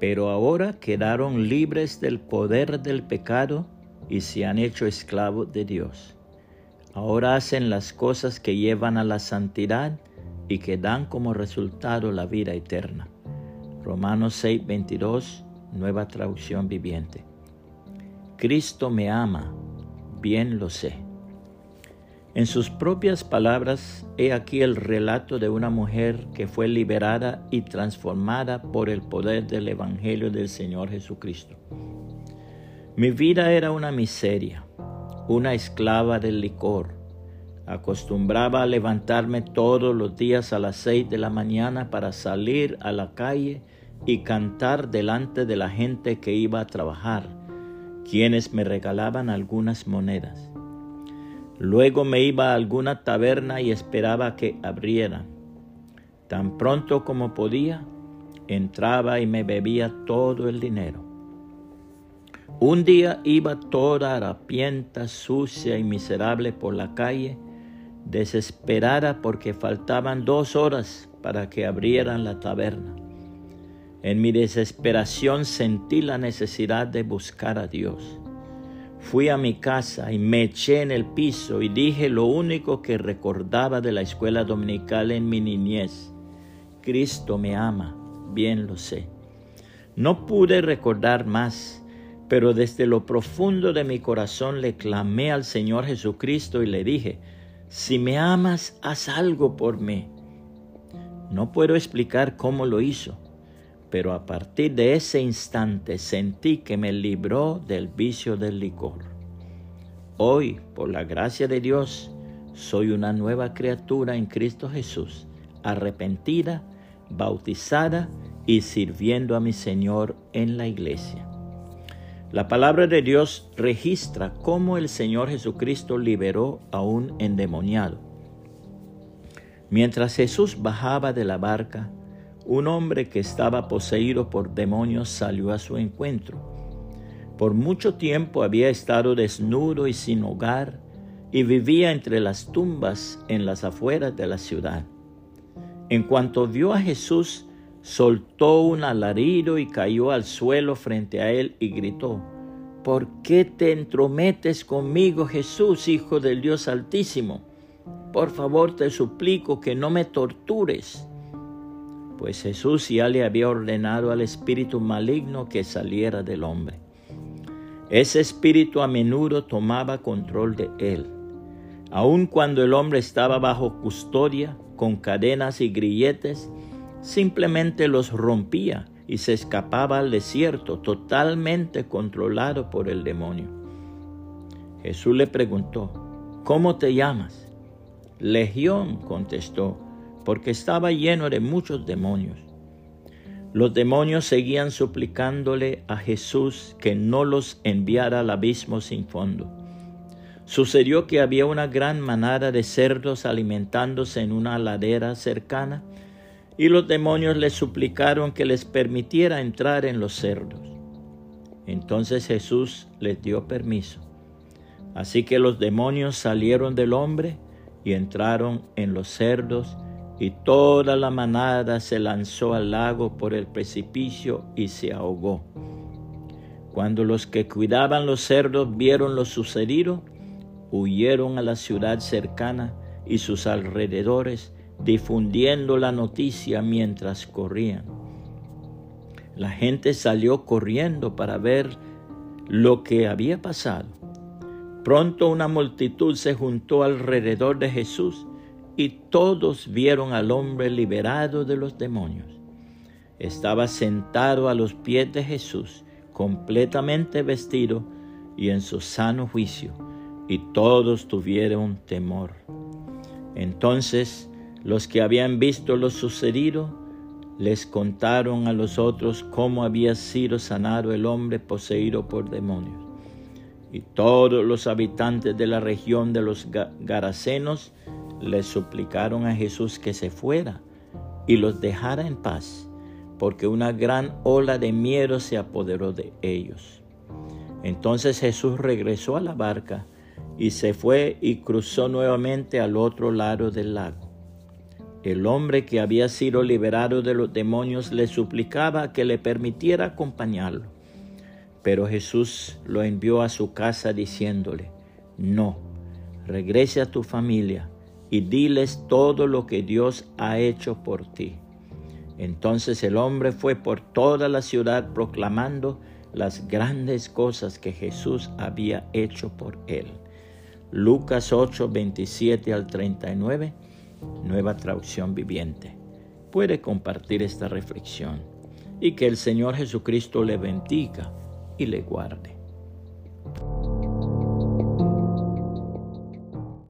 pero ahora quedaron libres del poder del pecado y se han hecho esclavos de Dios. Ahora hacen las cosas que llevan a la santidad y que dan como resultado la vida eterna. Romanos 6, 22, nueva traducción viviente. Cristo me ama, bien lo sé. En sus propias palabras, he aquí el relato de una mujer que fue liberada y transformada por el poder del Evangelio del Señor Jesucristo. Mi vida era una miseria, una esclava del licor. Acostumbraba a levantarme todos los días a las seis de la mañana para salir a la calle y cantar delante de la gente que iba a trabajar, quienes me regalaban algunas monedas. Luego me iba a alguna taberna y esperaba que abrieran. Tan pronto como podía, entraba y me bebía todo el dinero. Un día iba toda harapienta, sucia y miserable por la calle, desesperada porque faltaban dos horas para que abrieran la taberna. En mi desesperación sentí la necesidad de buscar a Dios. Fui a mi casa y me eché en el piso y dije lo único que recordaba de la escuela dominical en mi niñez. Cristo me ama, bien lo sé. No pude recordar más, pero desde lo profundo de mi corazón le clamé al Señor Jesucristo y le dije, si me amas, haz algo por mí. No puedo explicar cómo lo hizo pero a partir de ese instante sentí que me libró del vicio del licor. Hoy, por la gracia de Dios, soy una nueva criatura en Cristo Jesús, arrepentida, bautizada y sirviendo a mi Señor en la iglesia. La palabra de Dios registra cómo el Señor Jesucristo liberó a un endemoniado. Mientras Jesús bajaba de la barca, un hombre que estaba poseído por demonios salió a su encuentro. Por mucho tiempo había estado desnudo y sin hogar y vivía entre las tumbas en las afueras de la ciudad. En cuanto vio a Jesús, soltó un alarido y cayó al suelo frente a él y gritó, ¿Por qué te entrometes conmigo, Jesús, Hijo del Dios Altísimo? Por favor te suplico que no me tortures pues Jesús ya le había ordenado al espíritu maligno que saliera del hombre. Ese espíritu a menudo tomaba control de él. Aun cuando el hombre estaba bajo custodia, con cadenas y grilletes, simplemente los rompía y se escapaba al desierto totalmente controlado por el demonio. Jesús le preguntó, ¿cómo te llamas? Legión contestó, porque estaba lleno de muchos demonios. Los demonios seguían suplicándole a Jesús que no los enviara al abismo sin fondo. Sucedió que había una gran manada de cerdos alimentándose en una ladera cercana y los demonios le suplicaron que les permitiera entrar en los cerdos. Entonces Jesús les dio permiso. Así que los demonios salieron del hombre y entraron en los cerdos y toda la manada se lanzó al lago por el precipicio y se ahogó. Cuando los que cuidaban los cerdos vieron lo sucedido, huyeron a la ciudad cercana y sus alrededores, difundiendo la noticia mientras corrían. La gente salió corriendo para ver lo que había pasado. Pronto una multitud se juntó alrededor de Jesús y todos vieron al hombre liberado de los demonios. Estaba sentado a los pies de Jesús, completamente vestido y en su sano juicio, y todos tuvieron temor. Entonces los que habían visto lo sucedido les contaron a los otros cómo había sido sanado el hombre poseído por demonios. Y todos los habitantes de la región de los Garasenos le suplicaron a Jesús que se fuera y los dejara en paz, porque una gran ola de miedo se apoderó de ellos. Entonces Jesús regresó a la barca y se fue y cruzó nuevamente al otro lado del lago. El hombre que había sido liberado de los demonios le suplicaba que le permitiera acompañarlo. Pero Jesús lo envió a su casa diciéndole, no, regrese a tu familia y diles todo lo que Dios ha hecho por ti. Entonces el hombre fue por toda la ciudad proclamando las grandes cosas que Jesús había hecho por él. Lucas 8, 27 al 39, nueva traducción viviente. Puede compartir esta reflexión y que el Señor Jesucristo le bendiga y le guarde.